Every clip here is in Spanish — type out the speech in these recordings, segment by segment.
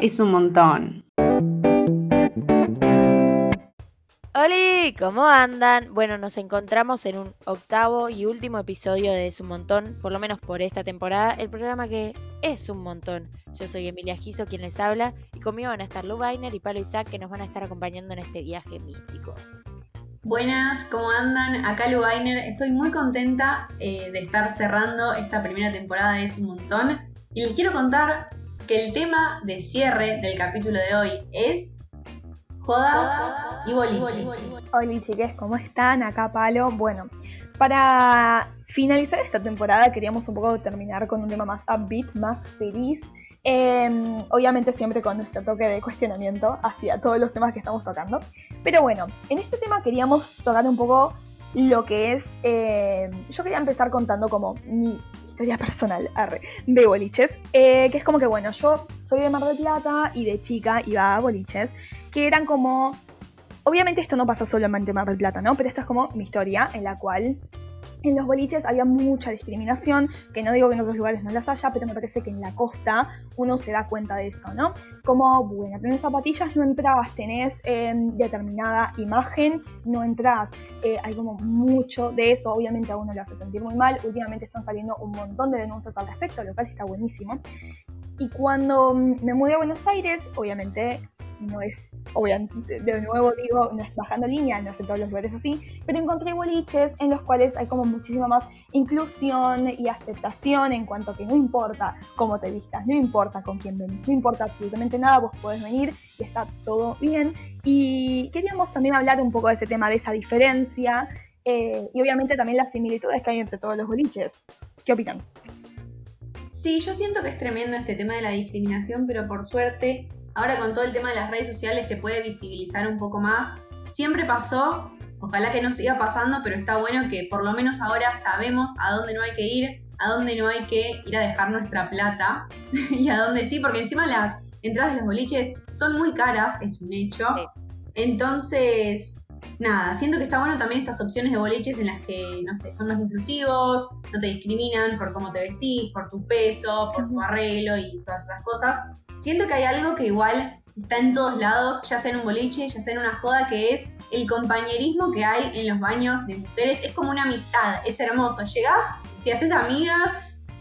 Es un montón. Hola, ¿cómo andan? Bueno, nos encontramos en un octavo y último episodio de Es un montón, por lo menos por esta temporada, el programa que es un montón. Yo soy Emilia Giso quien les habla y conmigo van a estar Lu Weiner y Palo Isaac que nos van a estar acompañando en este viaje místico. Buenas, ¿cómo andan? Acá Lu Weiner. Estoy muy contenta eh, de estar cerrando esta primera temporada de Es un montón y les quiero contar que el tema de cierre del capítulo de hoy es jodas, y boliches. Hola chiques, ¿cómo están? Acá Palo. Bueno, para finalizar esta temporada queríamos un poco terminar con un tema más upbeat, más feliz. Em, obviamente siempre con nuestro toque de cuestionamiento hacia todos los temas que estamos tocando. Pero bueno, en este tema queríamos tocar un poco lo que es... Em, yo quería empezar contando como mi historia personal de boliches, eh, que es como que, bueno, yo soy de Mar del Plata y de chica iba a boliches, que eran como... Obviamente esto no pasa solamente en Mar del Plata, ¿no? Pero esta es como mi historia en la cual en los boliches había mucha discriminación, que no digo que en otros lugares no las haya, pero me parece que en la costa uno se da cuenta de eso, ¿no? Como, bueno, tenés zapatillas, no entras, tenés em, determinada imagen, no entras. Eh, hay como mucho de eso, obviamente a uno le hace sentir muy mal. Últimamente están saliendo un montón de denuncias al respecto, lo cual está buenísimo. Y cuando me mudé a Buenos Aires, obviamente no es, obviamente, de nuevo digo, no es bajando línea, no en todos los lugares así, pero encontré boliches en los cuales hay como muchísima más inclusión y aceptación en cuanto a que no importa cómo te vistas, no importa con quién venís, no importa absolutamente nada, vos podés venir y está todo bien. Y queríamos también hablar un poco de ese tema, de esa diferencia eh, y obviamente también las similitudes que hay entre todos los boliches. ¿Qué opinan? Sí, yo siento que es tremendo este tema de la discriminación, pero por suerte Ahora con todo el tema de las redes sociales se puede visibilizar un poco más. Siempre pasó, ojalá que no siga pasando, pero está bueno que por lo menos ahora sabemos a dónde no hay que ir, a dónde no hay que ir a dejar nuestra plata y a dónde sí, porque encima las entradas de los boliches son muy caras, es un hecho. Entonces, nada, siento que está bueno también estas opciones de boliches en las que, no sé, son más inclusivos, no te discriminan por cómo te vestís, por tu peso, por tu arreglo y todas esas cosas. Siento que hay algo que igual está en todos lados, ya sea en un boliche, ya sea en una joda, que es el compañerismo que hay en los baños de mujeres. Es como una amistad, es hermoso. Llegás, te haces amigas,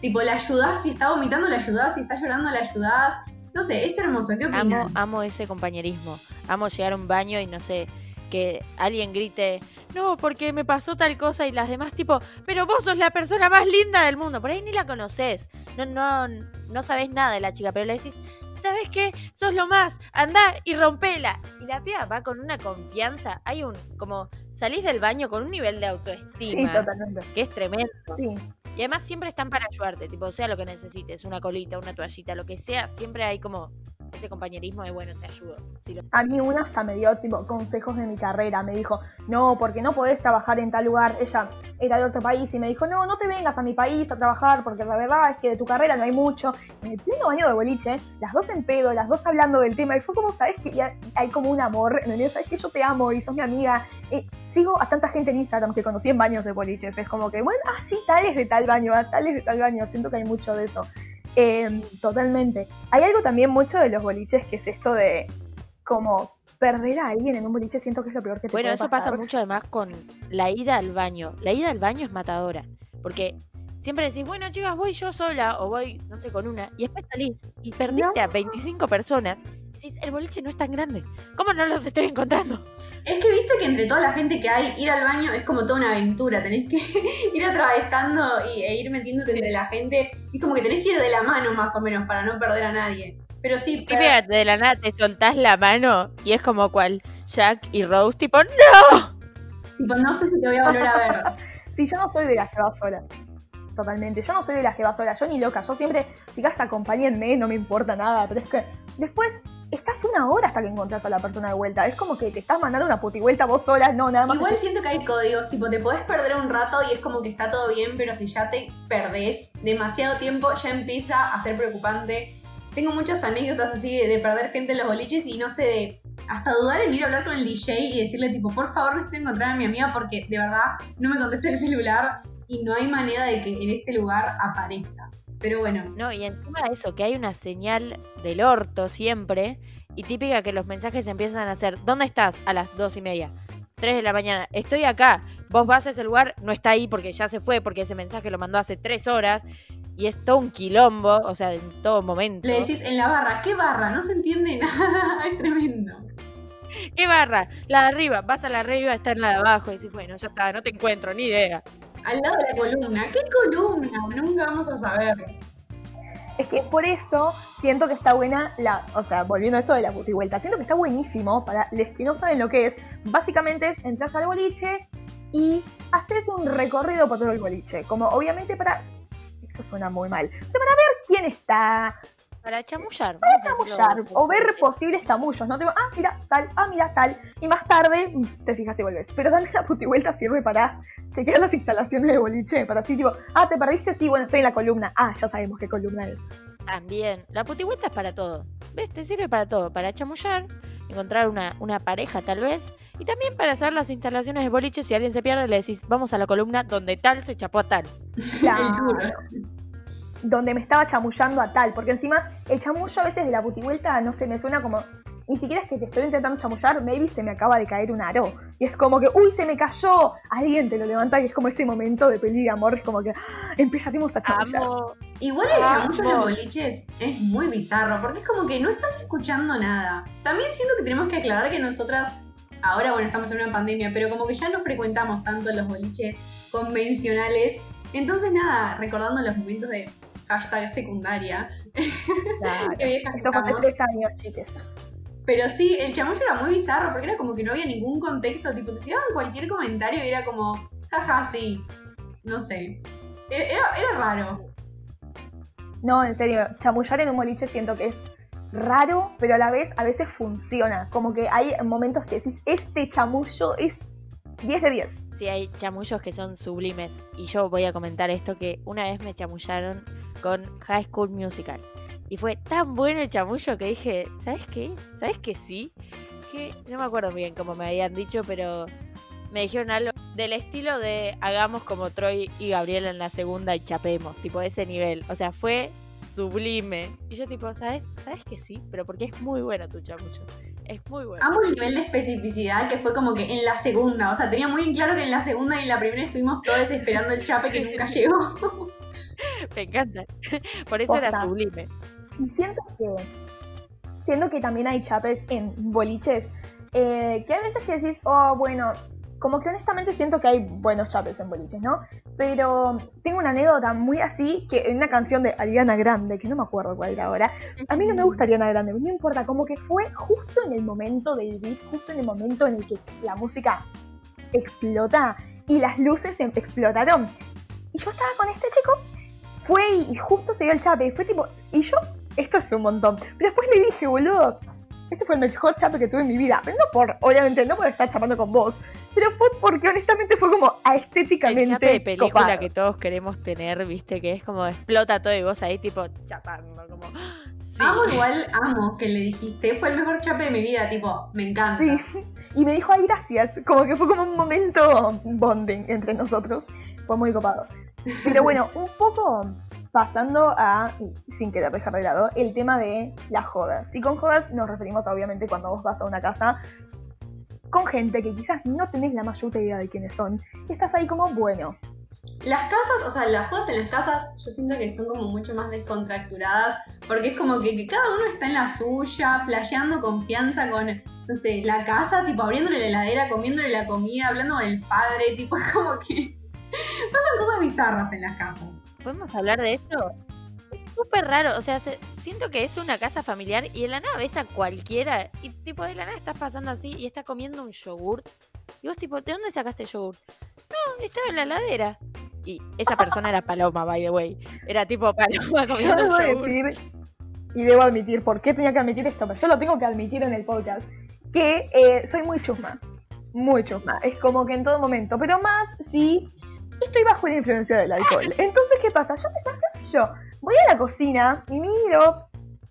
tipo, la ayudás, si está vomitando, la ayudás, si está llorando, la ayudás. No sé, es hermoso. ¿Qué opinas? Amo, amo ese compañerismo. Amo llegar a un baño y no sé, que alguien grite, no, porque me pasó tal cosa y las demás tipo, pero vos sos la persona más linda del mundo. Por ahí ni la conoces. No, no, no sabes nada de la chica, pero le decís, ¿sabes qué? Sos lo más, anda y rompela. Y la piba va con una confianza. Hay un, como, salís del baño con un nivel de autoestima. Que es tremendo. Sí. Y además siempre están para ayudarte, tipo, sea lo que necesites, una colita, una toallita, lo que sea, siempre hay como ese compañerismo de, bueno, te ayudo. A mí una hasta me dio tipo consejos de mi carrera, me dijo, no, porque no podés trabajar en tal lugar. Ella era de otro país y me dijo, no, no te vengas a mi país a trabajar porque la verdad es que de tu carrera no hay mucho. En el pleno baño de boliche, las dos en pedo, las dos hablando del tema y fue como, ¿sabes que hay como un amor? ¿Sabes que yo te amo y sos mi amiga? Eh, sigo a tanta gente en Instagram que conocí en baños de boliches. Es como que, bueno, ah, sí, tal es de tal baño, ah, tal es de tal baño. Siento que hay mucho de eso. Em, totalmente. Hay algo también mucho de los boliches que es esto de como perder a alguien en un boliche, siento que es lo peor que te bueno, puede pasar. Bueno, eso pasa mucho además con la ida al baño. La ida al baño es matadora, porque siempre decís, bueno, chicas, voy yo sola o voy, no sé, con una, y después salís y perdiste a 25 personas. Y decís, el boliche no es tan grande. ¿Cómo no los estoy encontrando? Es que viste que entre toda la gente que hay, ir al baño es como toda una aventura. Tenés que ir atravesando y, e ir metiéndote entre la gente. Y como que tenés que ir de la mano más o menos para no perder a nadie. Pero sí. Y fíjate, de la nada te soltás la mano y es como cual Jack y Rose, tipo, ¡No! Tipo, no sé si te voy a volver a ver. sí, yo no soy de las que va sola. Totalmente. Yo no soy de las que va sola. Yo ni loca. Yo siempre, chicas, acompáñenme, no me importa nada. Pero es que después estás una hora hasta que encontrás a la persona de vuelta. Es como que te estás mandando una puti vuelta vos sola, no, nada más. Igual siento que hay códigos, tipo, te podés perder un rato y es como que está todo bien, pero si ya te perdés demasiado tiempo, ya empieza a ser preocupante. Tengo muchas anécdotas así de, perder gente en los boliches y no sé, de hasta dudar en ir a hablar con el DJ y decirle, tipo, por favor, necesito encontrar a mi amiga porque de verdad no me contesta el celular. Y no hay manera de que en este lugar aparezca. Pero bueno. No, y encima de eso, que hay una señal del orto siempre, y típica que los mensajes empiezan a hacer, ¿dónde estás? A las dos y media, tres de la mañana, estoy acá, vos vas a ese lugar, no está ahí porque ya se fue, porque ese mensaje lo mandó hace tres horas, y es todo un quilombo, o sea, en todo momento. Le decís en la barra, ¿qué barra? No se entiende nada, es tremendo. ¿Qué barra? La de arriba, vas a la arriba, está en la de abajo, y decís, bueno, ya está, no te encuentro, ni idea. Al lado de la columna, ¿qué columna? Nunca vamos a saber. Es que por eso siento que está buena la, o sea, volviendo a esto de la vuelta, siento que está buenísimo para los que no saben lo que es. Básicamente es entras al boliche y haces un recorrido por todo el boliche. Como obviamente para. Esto suena muy mal. Pero para ver quién está, para chamullar. Para chamullar. O ver posibles chamullos, ¿no? Te digo, ah, mira, tal, ah, mira, tal. Y más tarde te fijas y vuelves. Pero también la putivuelta sirve para chequear las instalaciones de boliche. Para así, tipo, ah, ¿te perdiste? Sí, bueno, estoy en la columna. Ah, ya sabemos qué columna es. También. La putivuelta es para todo. ¿Ves? Te sirve para todo. Para chamullar, encontrar una, una pareja tal vez. Y también para hacer las instalaciones de boliche. Si alguien se pierde, le decís, vamos a la columna donde tal se chapó a tal. Claro donde me estaba chamullando a tal, porque encima el chamullo a veces de la putivuelta, no sé, me suena como, ni siquiera es que te estoy intentando chamullar, maybe se me acaba de caer un aro. Y es como que, uy, se me cayó. Alguien te lo levanta y es como ese momento de peli de amor, es como que ¡ah! empezamos a chamullar. Igual el chamullo en los boliches es muy bizarro, porque es como que no estás escuchando nada. También siento que tenemos que aclarar que nosotras, ahora bueno, estamos en una pandemia, pero como que ya no frecuentamos tanto los boliches convencionales. Entonces nada, recordando los momentos de hashtag secundaria. Claro. Esto fue tres años, chiques. Pero sí, el chamullo era muy bizarro porque era como que no había ningún contexto, tipo, te tiraban cualquier comentario y era como, jaja, sí, no sé. E-, era, era raro. No, en serio, chamullar en un boliche siento que es raro, pero a la vez a veces funciona. Como que hay momentos que decís, este chamullo es 10 de 10. Sí, hay chamullos que son sublimes. Y yo voy a comentar esto que una vez me chamullaron con High School Musical. Y fue tan bueno el chamullo que dije, ¿sabes qué? ¿Sabes que sí? Que no me acuerdo bien cómo me habían dicho, pero me dijeron algo del estilo de hagamos como Troy y Gabriel en la segunda y chapemos, tipo ese nivel. O sea, fue sublime. Y yo tipo, ¿sabes? ¿Sabes que sí? Pero porque es muy bueno tu chamullo. Es muy bueno. Amo el nivel de especificidad que fue como que en la segunda. O sea, tenía muy en claro que en la segunda y en la primera estuvimos todos esperando el chape que nunca llegó. Me encanta. Por eso era sublime. Y siento que. Siento que también hay chapes en boliches. Eh, que a veces que decís, oh, bueno, como que honestamente siento que hay buenos chapes en boliches, ¿no? Pero tengo una anécdota muy así que en una canción de Ariana Grande, que no me acuerdo cuál era ahora, a mí no me gusta Ariana Grande, no importa, como que fue justo en el momento del beat, justo en el momento en el que la música explota y las luces em, explotaron. Y yo estaba con este chico, fue y justo se dio el chape, y fue tipo, y yo, esto es un montón, pero después le dije, boludo, este fue el mejor chape que tuve en mi vida. Pero no por, obviamente, no por estar chapando con vos. Pero fue porque honestamente fue como estéticamente. El chape de película que todos queremos tener, viste, que es como explota todo y vos ahí tipo chapando, como. Amo igual, amo que le dijiste. Fue el mejor chape de mi vida, tipo, me encanta. Sí. Y me dijo, ay, gracias. Como que fue como un momento bonding entre nosotros. Fue muy copado. Pero bueno, un poco pasando a, sin querer dejar de lado, el tema de las jodas. Y con jodas nos referimos obviamente cuando vos vas a una casa con gente que quizás no tenés la mayor idea de quiénes son. Y estás ahí como, bueno. Las casas, o sea, las jodas en las casas, yo siento que son como mucho más descontracturadas, porque es como que, cada uno está en la suya, flasheando confianza con, no sé, la casa, tipo abriéndole la heladera, comiéndole la comida, hablando con el padre, tipo, es como que pasan cosas bizarras en las casas. ¿Podemos hablar de esto? Es súper raro, o sea, siento que es una casa familiar y de la nada ves a cualquiera y tipo de la nada estás pasando así y está comiendo un yogur. Y vos tipo, ¿de dónde sacaste el yogur? No, estaba en la heladera. Y esa persona era Paloma, by the way. Era tipo Paloma comiendo un yogur. Decir, y debo admitir, ¿por qué tenía que admitir esto? Pero yo lo tengo que admitir en el podcast. Que eh, soy muy chusma. Muy chusma. Es como que en todo momento. Pero más si estoy bajo la influencia del alcohol. Entonces, ¿qué pasa? Yo, ¿qué sé yo? Voy a la cocina y miro,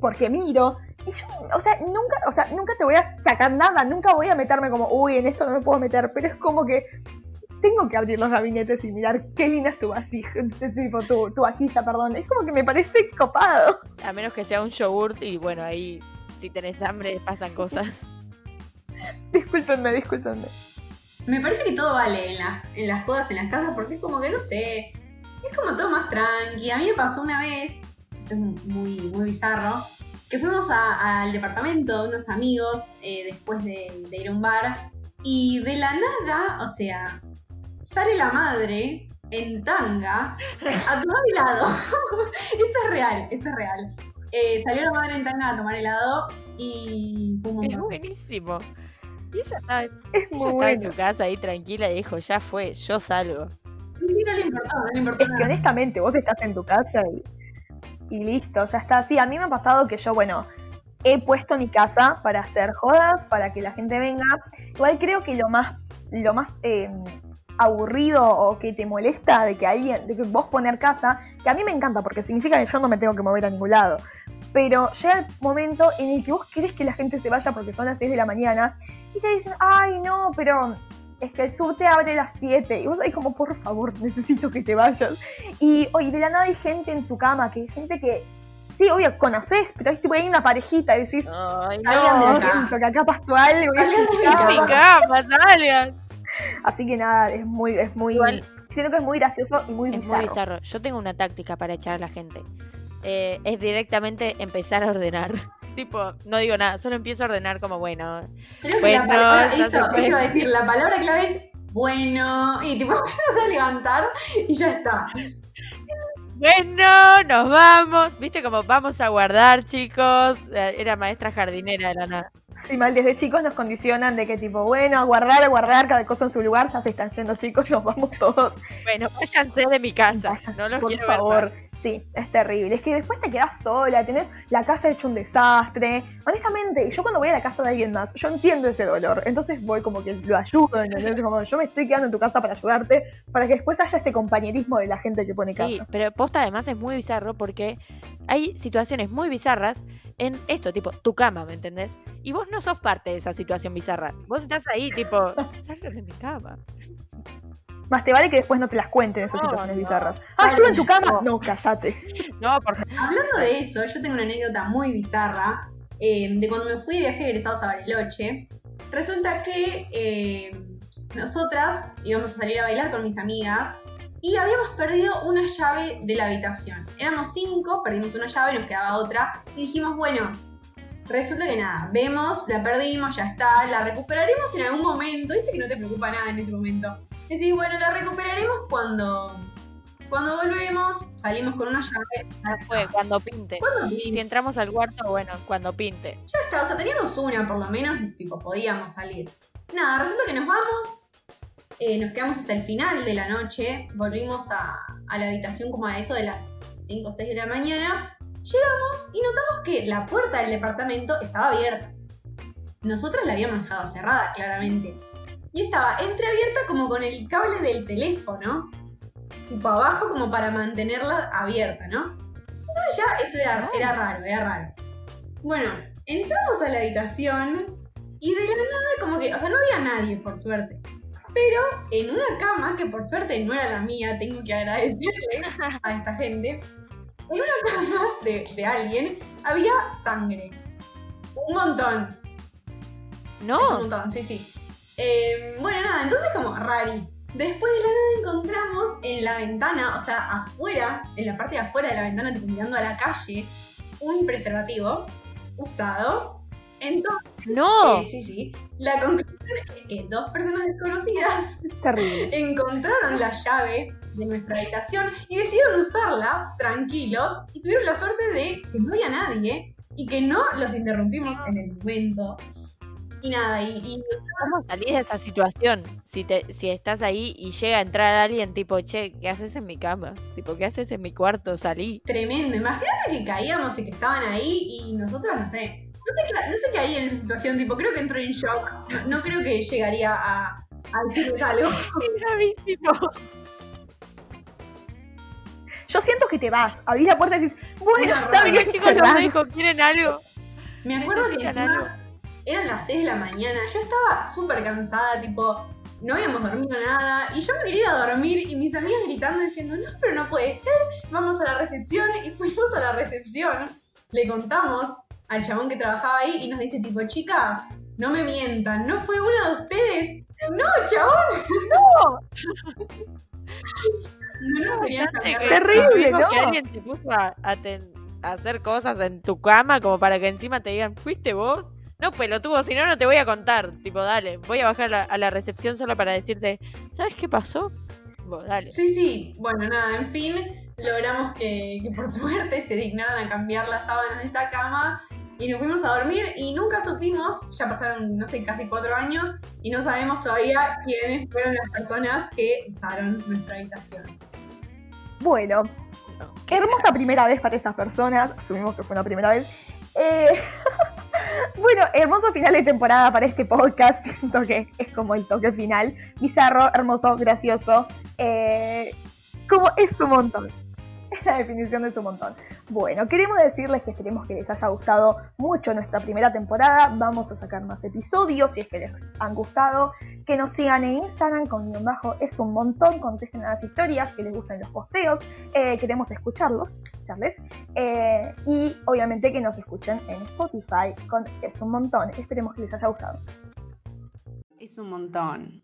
porque miro, y yo, o sea, nunca, o sea, nunca te voy a sacar nada, nunca voy a meterme como, uy, en esto no me puedo meter, pero es como que tengo que abrir los gabinetes y mirar qué linda es tu vasija, tipo, tu, tu vajilla, perdón. Es como que me parece copado. A menos que sea un yogurt y bueno, ahí si tenés hambre pasan cosas. Discúlpenme, discúlpenme. Me parece que todo vale en, las en las jodas, en las casas, porque es como que no sé. Es como todo más tranqui. A mí me pasó una vez, esto es muy, muy bizarro, que fuimos a- al departamento de unos amigos eh, después de, de ir a un bar. Y de la nada, o sea, sale la madre en tanga a tomar helado. esto es real, esto es real. Eh, salió la madre en tanga a tomar helado y Es montón. buenísimo. Y ella ella Es muy estaba en su casa ahí tranquila y dijo, ya fue, yo salgo. Sí, no le importó, no le importó Es que honestamente vos estás en tu casa y, y listo, ya está. Sí, a mí me ha pasado que yo, bueno, he puesto mi casa para hacer jodas, para que la gente venga. Igual creo que lo más, lo más eh, aburrido o que te molesta de que alguien, de que vos poner casa, que a mí me encanta porque significa que yo no me tengo que mover a ningún lado. Pero llega el momento en el que vos querés que la gente se vaya porque son las 6 de la mañana y te dicen, ay no, pero es que el subte abre a las 7 y vos ahí como, por favor, necesito que te vayas. Y oye, de la nada hay gente en tu cama, que hay gente que, sí, obvio, conoces, pero es tipo hay una parejita y decís, Ay, Salgan de no, acá. que acá pasó algo. y Salgan de mi cama. mi cama, salgan. Así que nada, es muy, es muy, Igual- siento que es muy gracioso y muy Es bizarro. muy bizarro. Yo tengo una táctica para echar a la gente. Eh, es directamente empezar a ordenar. tipo, no digo nada, solo empiezo a ordenar como, bueno, Creo que Bueno, la palabra, no se eso, eso iba a decir, la palabra clave es bueno, y tipo empiezas a levantar y ya está. bueno, nos vamos. Viste como vamos a guardar, chicos. Eh, Era maestra jardinera de la nada. Sí, mal, desde chicos nos condicionan de que tipo, bueno, a guardar, a guardar cada cosa en su lugar, ya se están yendo chicos, nos vamos todos. Bueno, váyanse de mi casa. Vayan, no los por quiero favor. ver más. Sí, es terrible. Es que después te quedas sola, tenés la casa hecha un desastre. Honestamente, yo cuando voy a la casa de alguien más, yo entiendo ese dolor. Entonces voy como que lo ayudo, ¿entendés? Como yo me estoy quedando en tu casa para ayudarte, para que después haya este compañerismo de la gente que pone Sí, casa. pero posta además es muy bizarro porque hay situaciones muy bizarras en esto, tipo, tu cama, ¿me entendés? Y vos no sos parte de esa situación bizarra. Vos estás ahí, tipo, salgan de mi cama. Más te vale que después no te las cuenten esas No, situaciones no. bizarras. Ah, estuve en tu cama. No. No, cállate. No, por Hablando de eso, yo tengo una anécdota muy bizarra eh, de cuando me fui de viaje de egresados a Bariloche. Resulta que eh, nosotras íbamos a salir a bailar con mis amigas y habíamos perdido una llave de la habitación. Éramos cinco, perdimos una llave, nos quedaba otra y dijimos, bueno, resulta que nada, vemos, la perdimos, ya está, la recuperaremos en algún momento. Viste que no te preocupa nada en ese momento. Decís, bueno, la recuperaremos cuando, cuando volvemos, salimos con una llave. fue cuando pinte. Cuando Si entramos al cuarto, bueno, cuando pinte. Ya está, o sea, teníamos una por lo menos, tipo, podíamos salir. Nada, resulta que nos vamos, eh, nos quedamos hasta el final de la noche, volvimos a, a la habitación como a eso de las 5 o 6 de la mañana, llegamos y notamos que la puerta del departamento estaba abierta. Nosotros la habíamos dejado cerrada, claramente. Y estaba entreabierta como con el cable del teléfono, tipo abajo como para mantenerla abierta, ¿no? Entonces ya eso era, era raro, era raro. Bueno, entramos a la habitación y de la nada como que, o sea, no había nadie, por suerte. Pero en una cama, que por suerte no era la mía, tengo que agradecerle a esta gente, en una cama de, de alguien había sangre. Un montón. Es un No, montón, sí, sí. Eh, bueno, nada, entonces como rari. Después de la nada encontramos en la ventana, o sea, afuera, en la parte de afuera de la ventana, tipo mirando a la calle, un preservativo usado. Entonces, no. eh, sí, sí. La conclusión es que dos personas desconocidas Terrible. encontraron la llave de nuestra habitación y decidieron usarla tranquilos y tuvieron la suerte de que no había nadie y que no los interrumpimos en el momento. Y nada, y, y ¿Cómo salís de esa situación? Si te, si estás ahí y llega a entrar alguien tipo, che, ¿qué haces en mi cama? Tipo, ¿qué haces en mi cuarto? Salí. tremendo. Imagínate que caíamos y que estaban ahí y nosotros, no sé. No sé, qué, no sé qué haría en esa situación, tipo, creo que entró en shock. No, no creo que llegaría a, a decirles algo. Gravísimo. Yo siento que te vas, abrís la puerta y dices, bueno, Una está bien, chicos, los dejo. ¿Quieren algo? Me acuerdo que encima eran las 6 de la mañana. Yo estaba súper cansada, tipo, no habíamos dormido nada y yo me quería ir a dormir y mis amigas gritando diciendo, no, pero no puede ser, vamos a la recepción y fuimos a la recepción. Le contamos al chabón que trabajaba ahí y nos dice tipo, chicas, no me mientan, ¿no fue uno de ustedes? No, chabón. No. no la Terrible, ¿no? que alguien te puso a, a ten- a hacer cosas en tu cama como para que encima te digan, ¿fuiste vos? No, pelotudo, si no, no te voy a contar. Tipo, dale, voy a bajar a la, a la recepción solo para decirte, ¿sabes qué pasó? Vos, dale. Sí, sí, bueno, nada, en fin, logramos que, que por suerte se dignaran a cambiar las sábanas de esa cama y nos fuimos a dormir y nunca supimos, ya pasaron, no sé, casi cuatro años y no sabemos todavía quiénes fueron las personas que usaron nuestra habitación. Bueno, qué hermosa primera vez para esas personas. Asumimos que fue una primera vez. Eh, bueno, hermoso final de temporada para este podcast. Siento que es como el toque final. Bizarro, hermoso, gracioso. Eh, como es un montón. Es la definición de su montón. Bueno, queremos decirles que esperemos que les haya gustado mucho nuestra primera temporada. Vamos a sacar más episodios si es que les han gustado. Que nos sigan en Instagram con guion bajo es un montón. Contesten a las historias que les gustan los posteos. Eh, queremos escucharlos, escucharles. Eh, y obviamente que nos escuchen en Spotify con es un montón. Esperemos que les haya gustado. Es un montón.